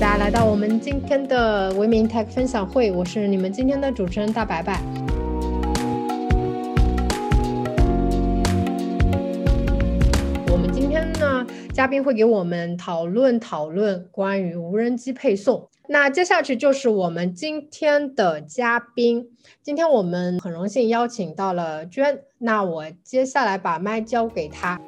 大家来到我们今天的维明 Tech 分享会，我是你们今天的主持人大白白。我们今天呢，嘉宾会给我们讨论讨论关于无人机配送。那接下去就是我们今天的嘉宾，今天我们很荣幸邀请到了娟，那我接下来把麦交给她。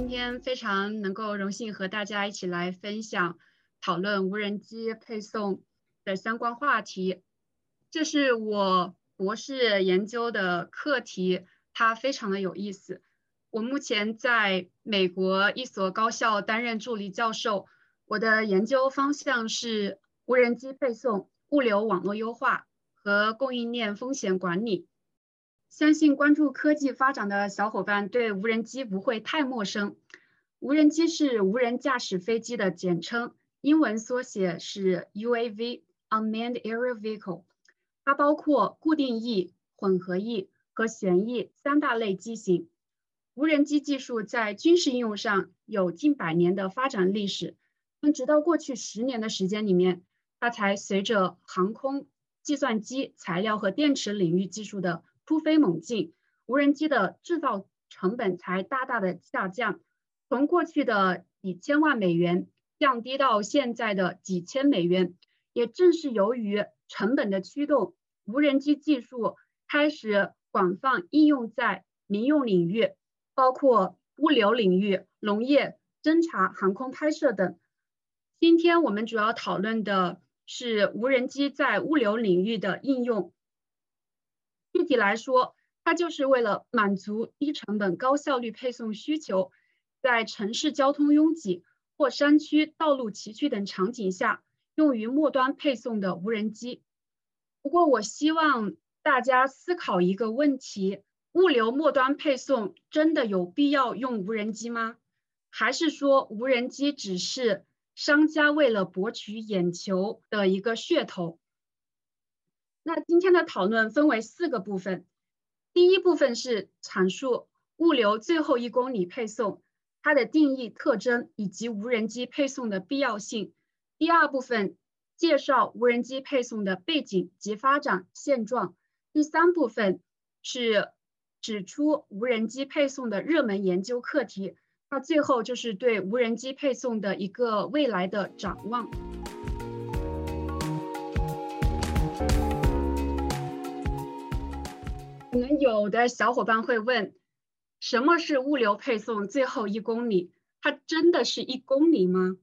今天非常能够荣幸和大家一起来分享讨论无人机配送的相关话题。这是我博士研究的课题，它非常的有意思。我目前在美国一所高校担任助理教授，我的研究方向是无人机配送、物流网络优化和供应链风险管理。相信关注科技发展的小伙伴对无人机不会太陌生。无人机是无人驾驶飞机的简称，英文缩写是 UAV（Unmanned Aerial Vehicle）。它包括固定翼、混合翼和旋翼三大类机型。无人机技术在军事应用上有近百年的发展历史，但直到过去十年的时间里面，它才随着航空、计算机、材料和电池领域技术的突飞猛进，无人机的制造成本才大大的下降，从过去的几千万美元降低到现在的几千美元。也正是由于成本的驱动，无人机技术开始广泛应用在民用领域，包括物流领域、农业、侦察、航空拍摄等。今天我们主要讨论的是无人机在物流领域的应用。具体来说，它就是为了满足低成本、高效率配送需求，在城市交通拥挤或山区道路崎岖等场景下，用于末端配送的无人机。不过，我希望大家思考一个问题：物流末端配送真的有必要用无人机吗？还是说无人机只是商家为了博取眼球的一个噱头？那今天的讨论分为四个部分，第一部分是阐述物流最后一公里配送它的定义、特征以及无人机配送的必要性。第二部分介绍无人机配送的背景及发展现状。第三部分是指出无人机配送的热门研究课题。那最后就是对无人机配送的一个未来的展望。有的小伙伴会问，什么是物流配送最后一公里？它真的是一公里吗？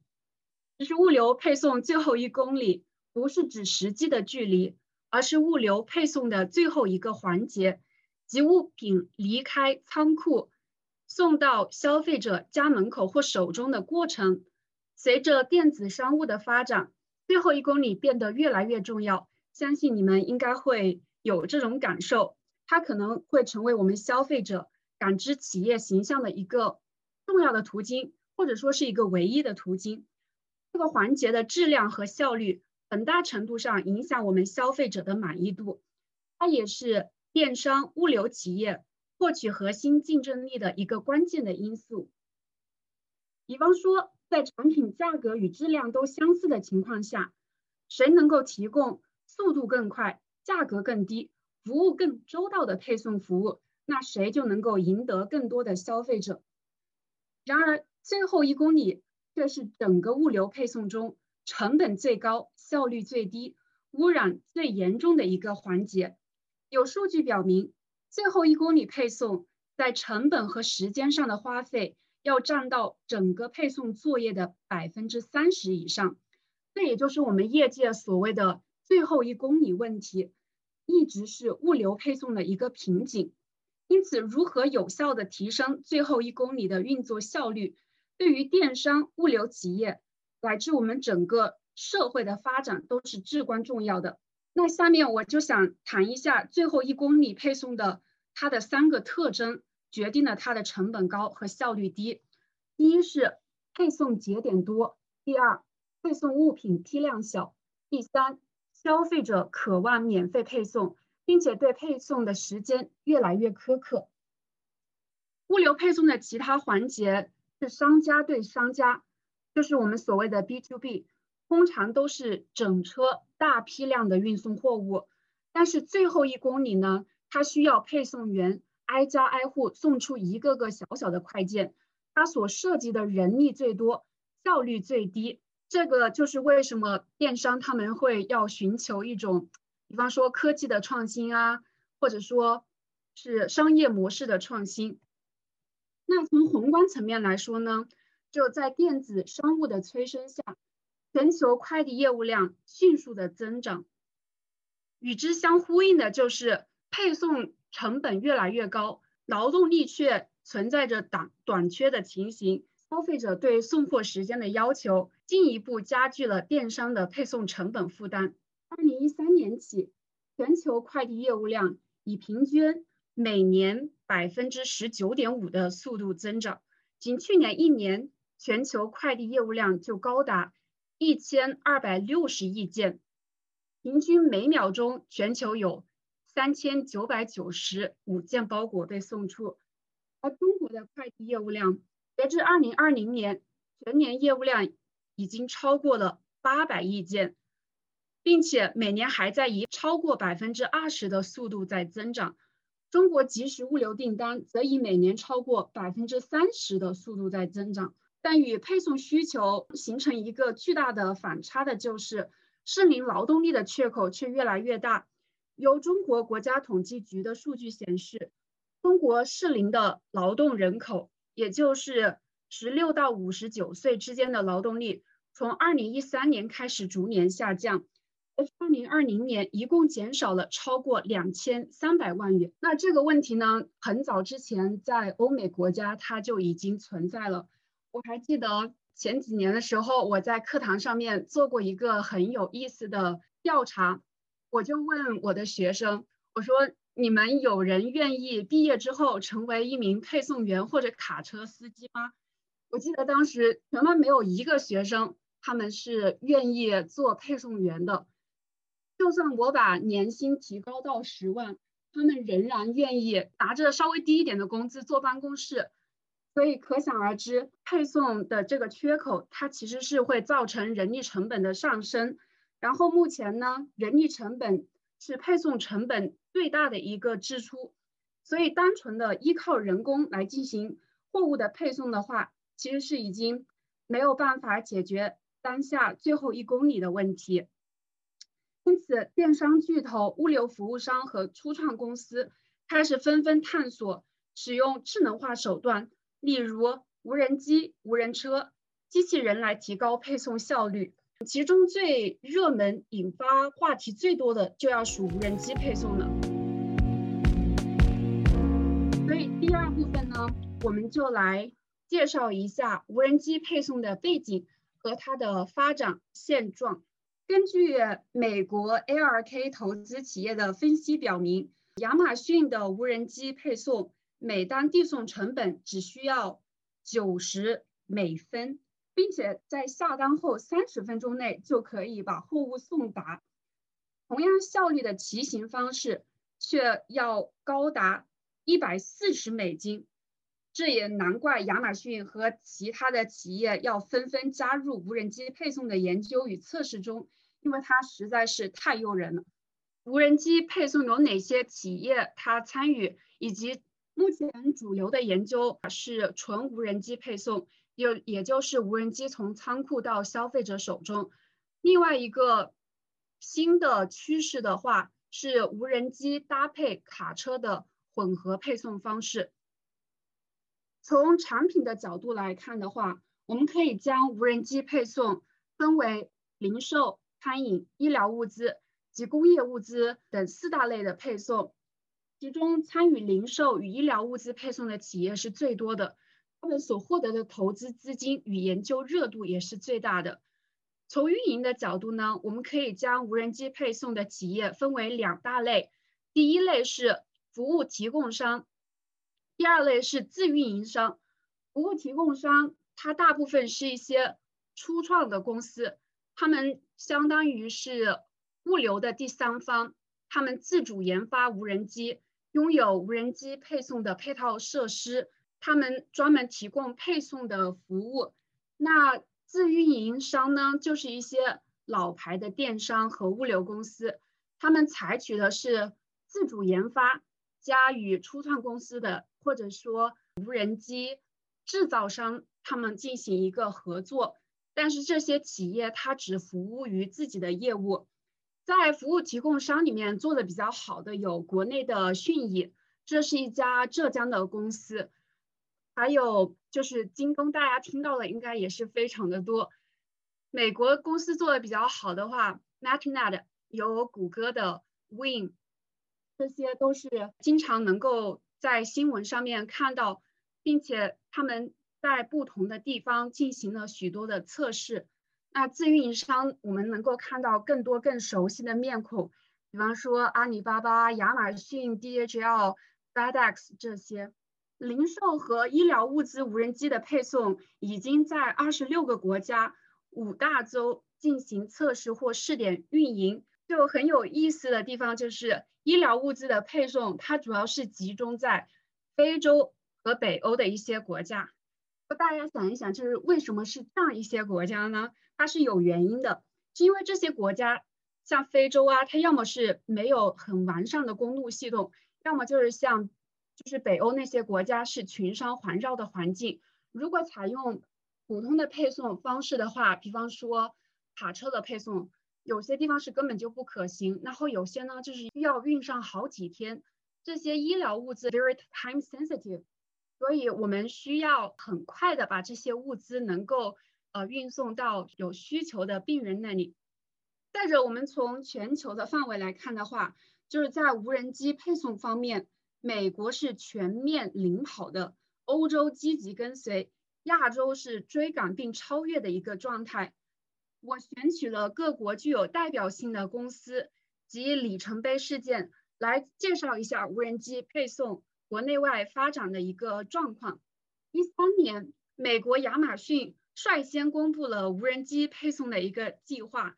其实物流配送最后一公里不是指实际的距离，而是物流配送的最后一个环节，即物品离开仓库送到消费者家门口或手中的过程。随着电子商务的发展，最后一公里变得越来越重要。相信你们应该会有这种感受。它可能会成为我们消费者感知企业形象的一个重要的途径，或者说是一个唯一的途径。这个环节的质量和效率，很大程度上影响我们消费者的满意度。它也是电商物流企业获取核心竞争力的一个关键的因素。比方说，在产品价格与质量都相似的情况下，谁能够提供速度更快、价格更低？服务更周到的配送服务，那谁就能够赢得更多的消费者。然而，最后一公里却是整个物流配送中成本最高、效率最低、污染最严重的一个环节。有数据表明，最后一公里配送在成本和时间上的花费要占到整个配送作业的百分之三十以上。这也就是我们业界所谓的“最后一公里”问题。一直是物流配送的一个瓶颈。因此，如何有效地提升最后一公里的运作效率，对于电商、物流企业乃至我们整个社会的发展都是至关重要的。那下面我就想谈一下最后一公里配送的它的三个特征，决定了它的成本高和效率低。第一是配送节点多，第二配送物品批量小，第三消费者渴望免费配送，并且对配送的时间越来越苛刻。物流配送的其他环节是商家对商家，就是我们所谓的 B to B。通常都是整车大批量的运送货物，但是最后一公里呢，它需要配送员挨家挨户送出一个个小小的快件，它所涉及的人力最多，效率最低。这个就是为什么电商他们会要寻求一种，比方说科技的创新啊，或者说是商业模式的创新。那从宏观层面来说呢，就在电子商务的催生下。全球快递业务量迅速的增长，与之相呼应的就是配送成本越来越高，劳动力却存在着短短缺的情形。消费者对送货时间的要求进一步加剧了电商的配送成本负担。二零一三年起，全球快递业务量以平均每年百分之十九点五的速度增长，仅去年一年，全球快递业务量就高达。一千二百六十亿件，平均每秒钟全球有三千九百九十五件包裹被送出。而中国的快递业务量，截至二零二零年，全年业务量已经超过了八百亿件，并且每年还在以超过百分之二十的速度在增长。中国即时物流订单则以每年超过百分之三十的速度在增长。但与配送需求形成一个巨大的反差的就是适龄劳动力的缺口却越来越大。由中国国家统计局的数据显示，中国适龄的劳动人口，也就是十六到五十九岁之间的劳动力，从二零一三年开始逐年下降，二零二零年一共减少了超过两千三百万元。那这个问题呢，很早之前在欧美国家它就已经存在了。我还记得前几年的时候，我在课堂上面做过一个很有意思的调查，我就问我的学生，我说：“你们有人愿意毕业之后成为一名配送员或者卡车司机吗？”我记得当时全班没有一个学生他们是愿意做配送员的，就算我把年薪提高到十万，他们仍然愿意拿着稍微低一点的工资坐办公室。所以可想而知，配送的这个缺口，它其实是会造成人力成本的上升。然后目前呢，人力成本是配送成本最大的一个支出。所以单纯的依靠人工来进行货物的配送的话，其实是已经没有办法解决当下最后一公里的问题。因此，电商巨头、物流服务商和初创公司开始纷纷探索使用智能化手段。例如无人机、无人车、机器人来提高配送效率，其中最热门、引发话题最多的就要数无人机配送了。所以第二部分呢，我们就来介绍一下无人机配送的背景和它的发展现状。根据美国 ARK 投资企业的分析表明，亚马逊的无人机配送。每单递送成本只需要九十美分，并且在下单后三十分钟内就可以把货物送达。同样效率的骑行方式却要高达一百四十美金，这也难怪亚马逊和其他的企业要纷纷加入无人机配送的研究与测试中，因为它实在是太诱人了。无人机配送有哪些企业它参与，以及？目前主流的研究是纯无人机配送，也也就是无人机从仓库到消费者手中。另外一个新的趋势的话是无人机搭配卡车的混合配送方式。从产品的角度来看的话，我们可以将无人机配送分为零售、餐饮、医疗物资及工业物资等四大类的配送。其中参与零售与医疗物资配送的企业是最多的，他们所获得的投资资金与研究热度也是最大的。从运营的角度呢，我们可以将无人机配送的企业分为两大类，第一类是服务提供商，第二类是自运营商。服务提供商它大部分是一些初创的公司，他们相当于是物流的第三方，他们自主研发无人机，拥有无人机配送的配套设施，他们专门提供配送的服务。那自运营商呢，就是一些老牌的电商和物流公司，他们采取的是自主研发加与初创公司的或者说无人机。制造商他们进行一个合作，但是这些企业它只服务于自己的业务。在服务提供商里面做的比较好的有国内的迅蚁，这是一家浙江的公司，还有就是京东，大家听到的应该也是非常的多。美国公司做的比较好的话，MathNet 有谷歌的 Win，这些都是经常能够在新闻上面看到。并且他们在不同的地方进行了许多的测试。那自运营商，我们能够看到更多更熟悉的面孔，比方说阿里巴巴、亚马逊、DHL、FedEx 这些。零售和医疗物资无人机的配送已经在二十六个国家、五大洲进行测试或试点运营。就很有意思的地方就是，医疗物资的配送，它主要是集中在非洲。和北欧的一些国家，大家想一想，就是为什么是这样一些国家呢？它是有原因的，是因为这些国家像非洲啊，它要么是没有很完善的公路系统，要么就是像就是北欧那些国家是群山环绕的环境。如果采用普通的配送方式的话，比方说卡车的配送，有些地方是根本就不可行，然后有些呢就是要运上好几天。这些医疗物资 very time sensitive。所以我们需要很快的把这些物资能够呃运送到有需求的病人那里。再者，我们从全球的范围来看的话，就是在无人机配送方面，美国是全面领跑的，欧洲积极跟随，亚洲是追赶并超越的一个状态。我选取了各国具有代表性的公司及里程碑事件来介绍一下无人机配送。国内外发展的一个状况。一三年，美国亚马逊率先公布了无人机配送的一个计划。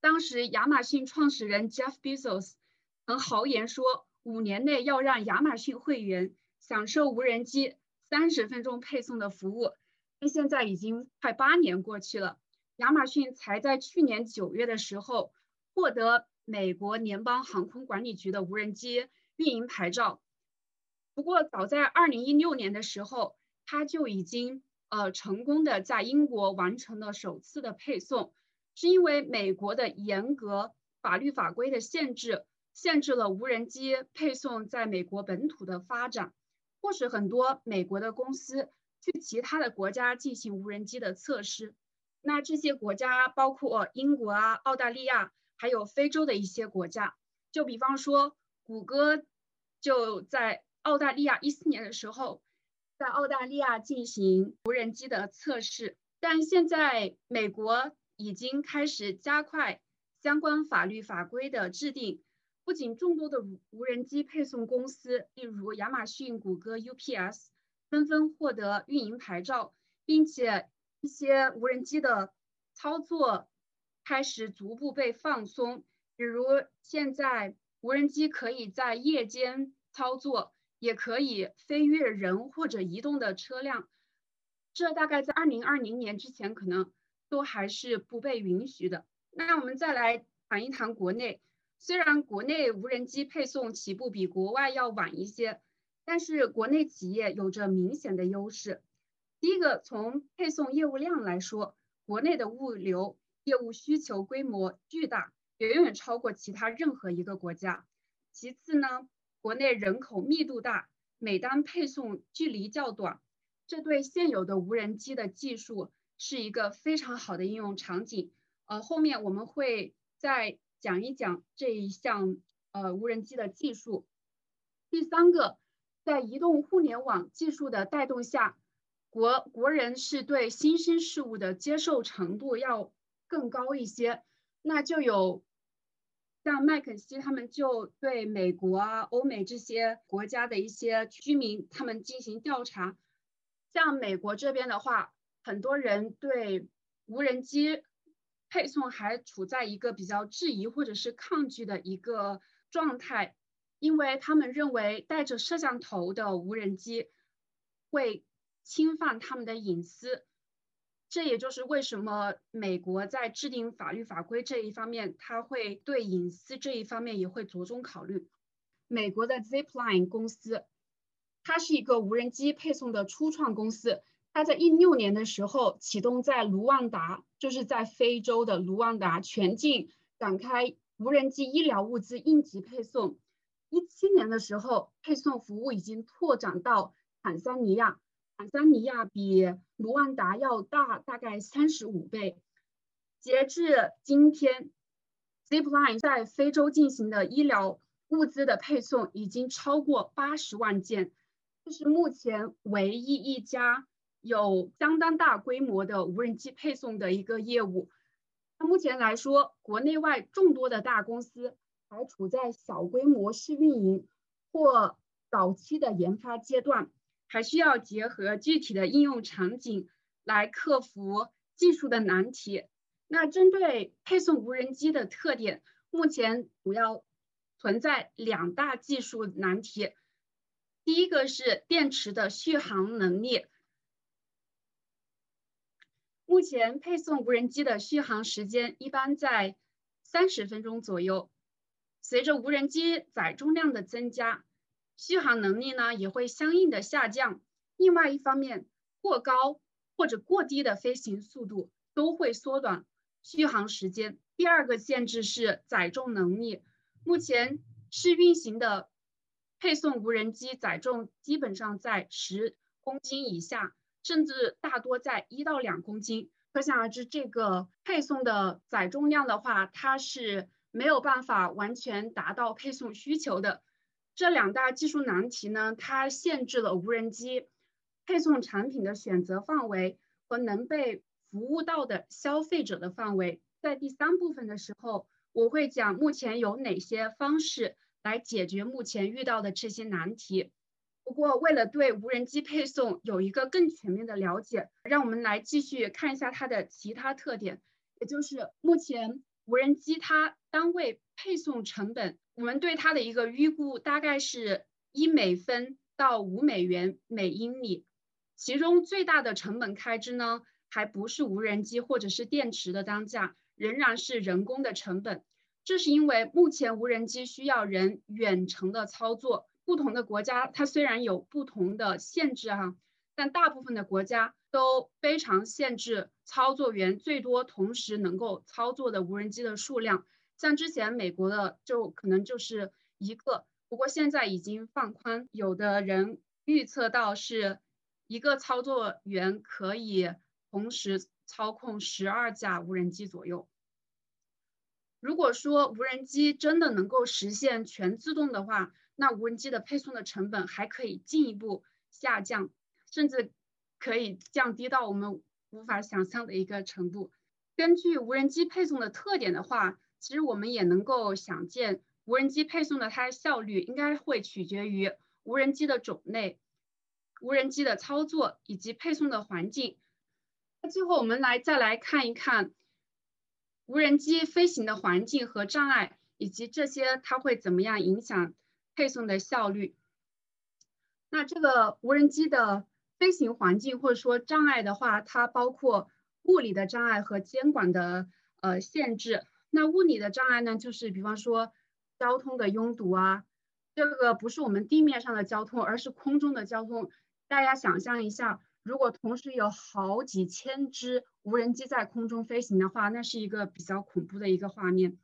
当时，亚马逊创始人 Jeff Bezos 曾豪言说，五年内要让亚马逊会员享受无人机三十分钟配送的服务。但现在已经快八年过去了，亚马逊才在去年九月的时候获得美国联邦航空管理局的无人机运营牌照。不过，早在二零一六年的时候，它就已经呃成功的在英国完成了首次的配送，是因为美国的严格法律法规的限制，限制了无人机配送在美国本土的发展，迫使很多美国的公司去其他的国家进行无人机的测试。那这些国家包括英国啊、澳大利亚，还有非洲的一些国家。就比方说，谷歌就在。澳大利亚一四年的时候，在澳大利亚进行无人机的测试，但现在美国已经开始加快相关法律法规的制定。不仅众多的无人机配送公司，例如亚马逊、谷歌、UPS，纷纷获得运营牌照，并且一些无人机的操作开始逐步被放松。比如现在无人机可以在夜间操作。也可以飞越人或者移动的车辆，这大概在二零二零年之前可能都还是不被允许的。那我们再来谈一谈国内，虽然国内无人机配送起步比国外要晚一些，但是国内企业有着明显的优势。第一个，从配送业务量来说，国内的物流业务需求规模巨大，远远超过其他任何一个国家。其次呢？国内人口密度大，每单配送距离较短，这对现有的无人机的技术是一个非常好的应用场景。呃，后面我们会再讲一讲这一项呃无人机的技术。第三个，在移动互联网技术的带动下，国国人是对新生事物的接受程度要更高一些。那就有像麦肯锡他们就对美国啊、欧美这些国家的一些居民他们进行调查，像美国这边的话，很多人对无人机配送还处在一个比较质疑或者是抗拒的一个状态。因为他们认为带着摄像头的无人机会侵犯他们的隐私，这也就是为什么美国在制定法律法规这一方面，它会对隐私这一方面也会着重考虑。美国的 Zipline 公司，它是一个无人机配送的初创公司，它在一六年的时候启动在卢旺达，就是在非洲的卢旺达全境展开无人机医疗物资应急配送。一七年的时候，配送服务已经拓展到坦桑尼亚。坦桑尼亚比卢旺达要大大概三十五倍。截至今天，Zipline 在非洲进行的医疗物资的配送已经超过八十万件，这是目前唯一一家有相当大规模的无人机配送的一个业务。那目前来说，国内外众多的大公司。还处在小规模试运营或早期的研发阶段，还需要结合具体的应用场景来克服技术的难题。那针对配送无人机的特点，目前主要存在两大技术难题。第一个是电池的续航能力，目前配送无人机的续航时间一般在三十分钟左右。随着无人机载重量的增加，续航能力呢也会相应的下降。另外一方面，过高或者过低的飞行速度都会缩短续航时间。第二个限制是载重能力，目前试运行的配送无人机载重基本上在十公斤以下，甚至大多在一到两公斤。可想而知，这个配送的载重量的话，它是。没有办法完全达到配送需求的这两大技术难题呢，它限制了无人机配送产品的选择范围和能被服务到的消费者的范围。在第三部分的时候，我会讲目前有哪些方式来解决目前遇到的这些难题。不过，为了对无人机配送有一个更全面的了解，让我们来继续看一下它的其他特点，也就是目前。无人机它单位配送成本，我们对它的一个预估大概是一美分到五美元每英里。其中最大的成本开支呢，还不是无人机或者是电池的单价，仍然是人工的成本。这是因为目前无人机需要人远程的操作，不同的国家它虽然有不同的限制哈，但大部分的国家。都非常限制操作员最多同时能够操作的无人机的数量，像之前美国的就可能就是一个，不过现在已经放宽，有的人预测到是一个操作员可以同时操控十二架无人机左右。如果说无人机真的能够实现全自动的话，那无人机的配送的成本还可以进一步下降，甚至。可以降低到我们无法想象的一个程度。根据无人机配送的特点的话，其实我们也能够想见，无人机配送的它的效率应该会取决于无人机的种类、无人机的操作以及配送的环境。那最后我们来再来看一看无人机飞行的环境和障碍，以及这些它会怎么样影响配送的效率。那这个无人机的。飞行环境或者说障碍的话，它包括物理的障碍和监管的呃限制。那物理的障碍呢，就是比方说交通的拥堵啊，这个不是我们地面上的交通，而是空中的交通。大家想象一下，如果同时有好几千只无人机在空中飞行的话，那是一个比较恐怖的一个画面。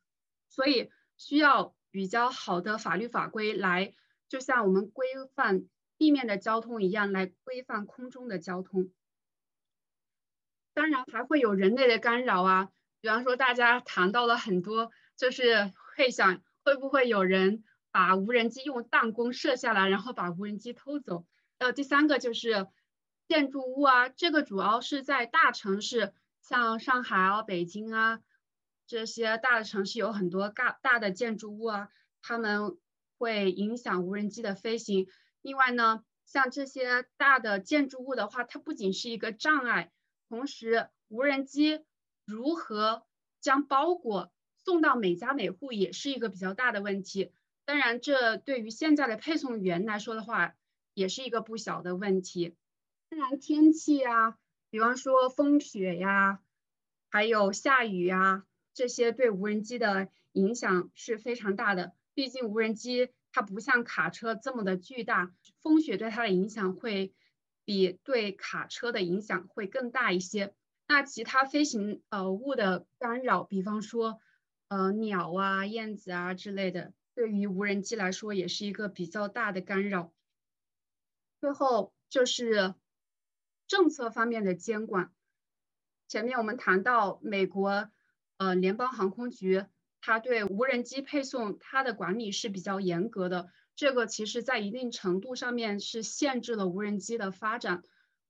所以需要比较好的法律法规来，就像我们规范。地面的交通一样来规范空中的交通，当然还会有人类的干扰啊。比方说，大家谈到了很多，就是会想会不会有人把无人机用弹弓射下来，然后把无人机偷走。呃，第三个就是建筑物啊，这个主要是在大城市，像上海啊、北京啊这些大的城市有很多大大的建筑物啊，他们会影响无人机的飞行。另外呢，像这些大的建筑物的话，它不仅是一个障碍，同时无人机如何将包裹送到每家每户也是一个比较大的问题。当然，这对于现在的配送员来说的话，也是一个不小的问题。当然，天气啊，比方说风雪呀，还有下雨呀，这些对无人机的影响是非常大的。毕竟无人机它不像卡车这么的巨大，风雪对它的影响会比对卡车的影响会更大一些。那其他飞行呃物的干扰，比方说呃鸟啊、燕子啊之类的。对于无人机来说，也是一个比较大的干扰。最后就是政策方面的监管。前面我们谈到美国，呃，联邦航空局，它对无人机配送它的管理是比较严格的。这个其实在一定程度上面是限制了无人机的发展。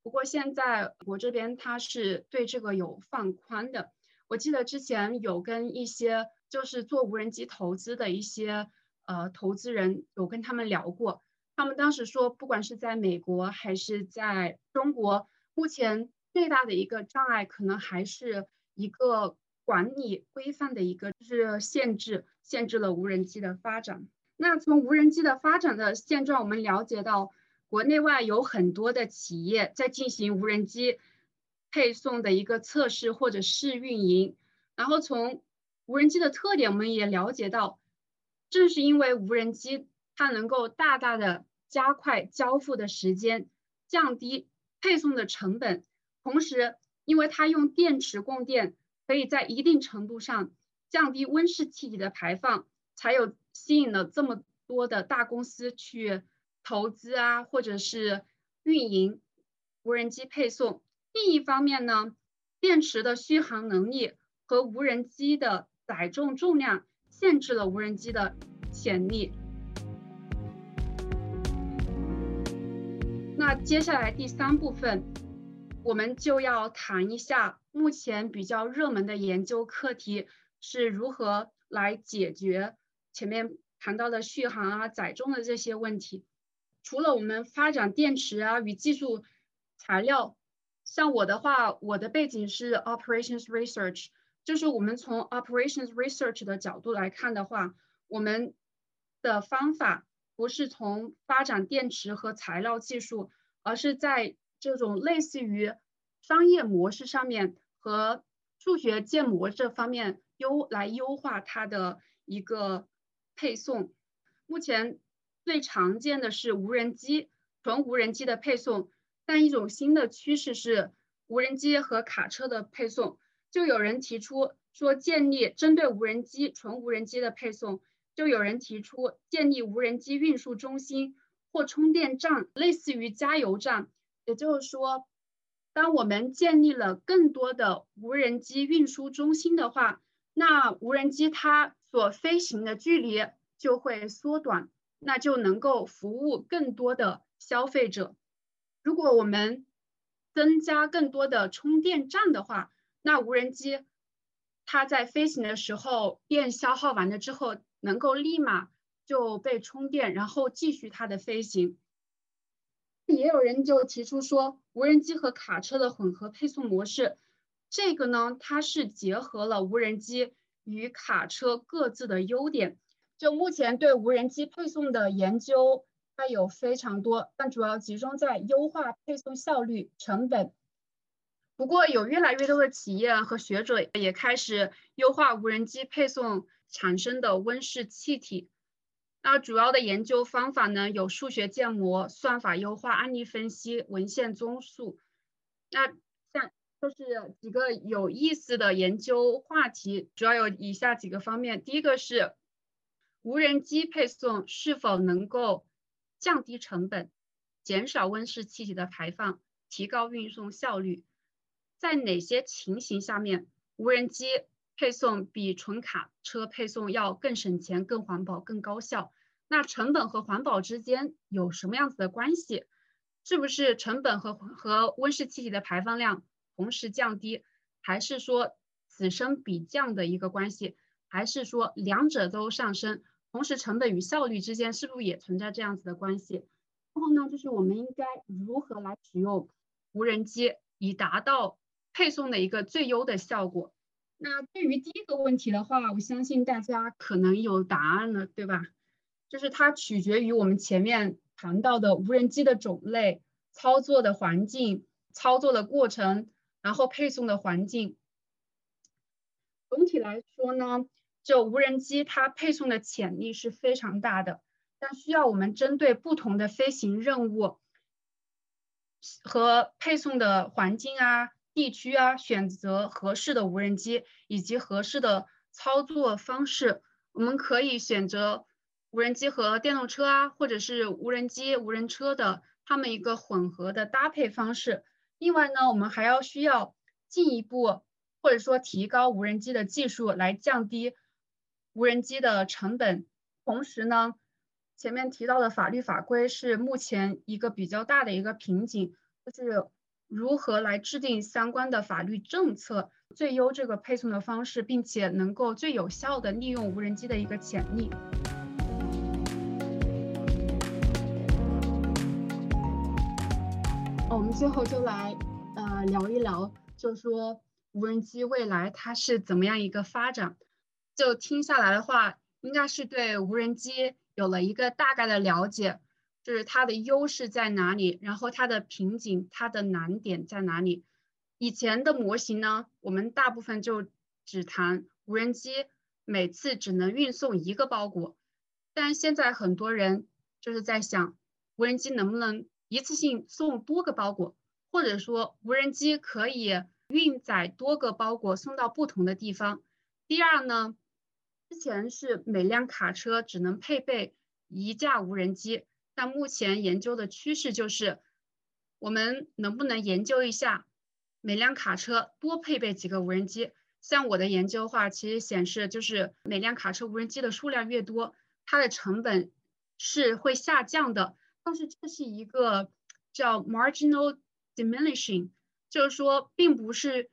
不过现在我这边它是对这个有放宽的。我记得之前有跟一些。就是做无人机投资的一些呃投资人有跟他们聊过，他们当时说，不管是在美国还是在中国，目前最大的一个障碍可能还是一个管理规范的一个就是限制，限制了无人机的发展。那从无人机的发展的现状，我们了解到，国内外有很多的企业在进行无人机配送的一个测试或者试运营，然后从无人机的特点，我们也了解到，正是因为无人机它能够大大的加快交付的时间，降低配送的成本，同时因为它用电池供电，可以在一定程度上降低温室气体的排放，才有吸引了这么多的大公司去投资啊，或者是运营无人机配送。另一方面呢，电池的续航能力和无人机的载重重量限制了无人机的潜力。那接下来第三部分，我们就要谈一下目前比较热门的研究课题是如何来解决前面谈到的续航啊、载重的这些问题。除了我们发展电池啊与技术材料，像我的话，我的背景是 operations research。就是我们从 operations research 的角度来看的话，我们的方法不是从发展电池和材料技术，而是在这种类似于商业模式上面和数学建模这方面优来优化它的一个配送。目前最常见的是无人机，纯无人机的配送，但一种新的趋势是无人机和卡车的配送。就有人提出说建立针对无人机纯无人机的配送，就有人提出建立无人机运输中心或充电站，类似于加油站。也就是说，当我们建立了更多的无人机运输中心的话，那无人机它所飞行的距离就会缩短，那就能够服务更多的消费者。如果我们增加更多的充电站的话，那无人机，它在飞行的时候，电消耗完了之后，能够立马就被充电，然后继续它的飞行。也有人就提出说，无人机和卡车的混合配送模式，这个呢，它是结合了无人机与卡车各自的优点。就目前对无人机配送的研究，它有非常多，但主要集中在优化配送效率、成本。不过，有越来越多的企业和学者也开始优化无人机配送产生的温室气体。那主要的研究方法呢，有数学建模、算法优化、案例分析、文献综述。那像就是几个有意思的研究话题，主要有以下几个方面：第一个是无人机配送是否能够降低成本、减少温室气体的排放、提高运送效率。在哪些情形下面，无人机配送比纯卡车配送要更省钱、更环保、更高效？那成本和环保之间有什么样子的关系？是不是成本和和温室气体的排放量同时降低，还是说此升彼降的一个关系，还是说两者都上升？同时，成本与效率之间是不是也存在这样子的关系？然后呢，就是我们应该如何来使用无人机，以达到配送的一个最优的效果？那对于第一个问题的话，我相信大家可能有答案了，对吧？就是它取决于我们前面谈到的无人机的种类、操作的环境、操作的过程，然后配送的环境。总体来说呢，就无人机它配送的潜力是非常大的，但需要我们针对不同的飞行任务和配送的环境啊。地区啊，选择合适的无人机以及合适的操作方式。我们可以选择无人机和电动车啊，或者是无人机、无人车的它们一个混合的搭配方式。另外呢，我们还要需要进一步或者说提高无人机的技术，来降低无人机的成本。同时呢，前面提到的法律法规是目前一个比较大的一个瓶颈，就是。如何来制定相关的法律政策，最优这个配送的方式，并且能够最有效的利用无人机的一个潜力。我们最后就来呃聊一聊，就说无人机未来它是怎么样一个发展？就听下来的话，应该是对无人机有了一个大概的了解。就是它的优势在哪里，然后它的瓶颈、它的难点在哪里？以前的模型呢，我们大部分就只谈无人机每次只能运送一个包裹，但现在很多人就是在想，无人机能不能一次性送多个包裹，或者说无人机可以运载多个包裹送到不同的地方。第二呢，之前是每辆卡车只能配备一架无人机。但目前研究的趋势就是，我们能不能研究一下，每辆卡车多配备几个无人机？像我的研究话，其实显示就是每辆卡车无人机的数量越多，它的成本是会下降的。但是这是一个叫 marginal diminishing，就是说，并不是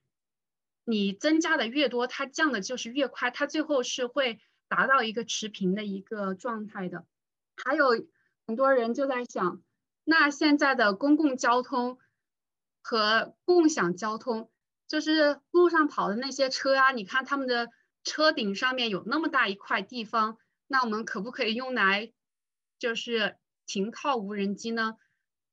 你增加的越多，它降的就是越快，它最后是会达到一个持平的一个状态的。还有。很多人就在想，那现在的公共交通和共享交通，就是路上跑的那些车啊，你看他们的车顶上面有那么大一块地方，那我们可不可以用来就是停靠无人机呢？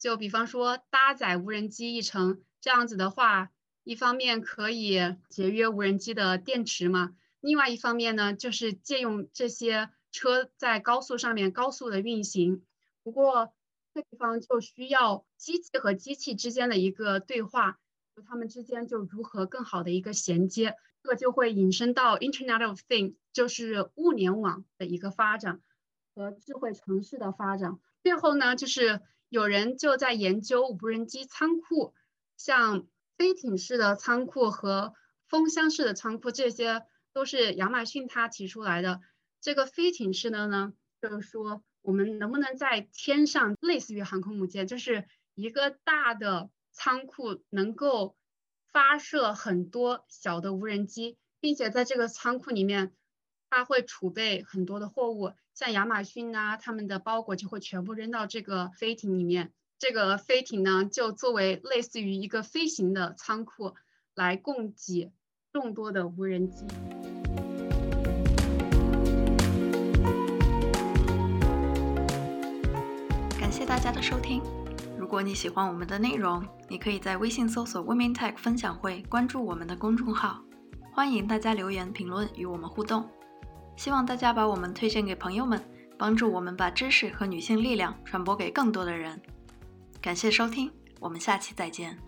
就比方说搭载无人机一程，这样子的话，一方面可以节约无人机的电池嘛，另外一方面呢，就是借用这些车在高速上面高速的运行。不过，这地方就需要机器和机器之间的一个对话，就它们之间就如何更好的一个衔接，这个就会引申到 Internet of Things，就是物联网的一个发展和智慧城市的发展。最后呢，就是有人就在研究无人机仓库，像飞艇式的仓库和风箱式的仓库，这些都是亚马逊他提出来的。这个飞艇式的呢，就是说。我们能不能在天上，类似于航空母舰，就是一个大的仓库，能够发射很多小的无人机，并且在这个仓库里面，它会储备很多的货物，像亚马逊啊，他们的包裹就会全部扔到这个飞艇里面。这个飞艇呢，就作为类似于一个飞行的仓库，来供给众多的无人机。感谢大家的收听，如果你喜欢我们的内容，你可以在微信搜索 Women Tech 分享会，关注我们的公众号，欢迎大家留言评论与我们互动。希望大家把我们推荐给朋友们，帮助我们把知识和女性力量传播给更多的人。感谢收听，我们下期再见。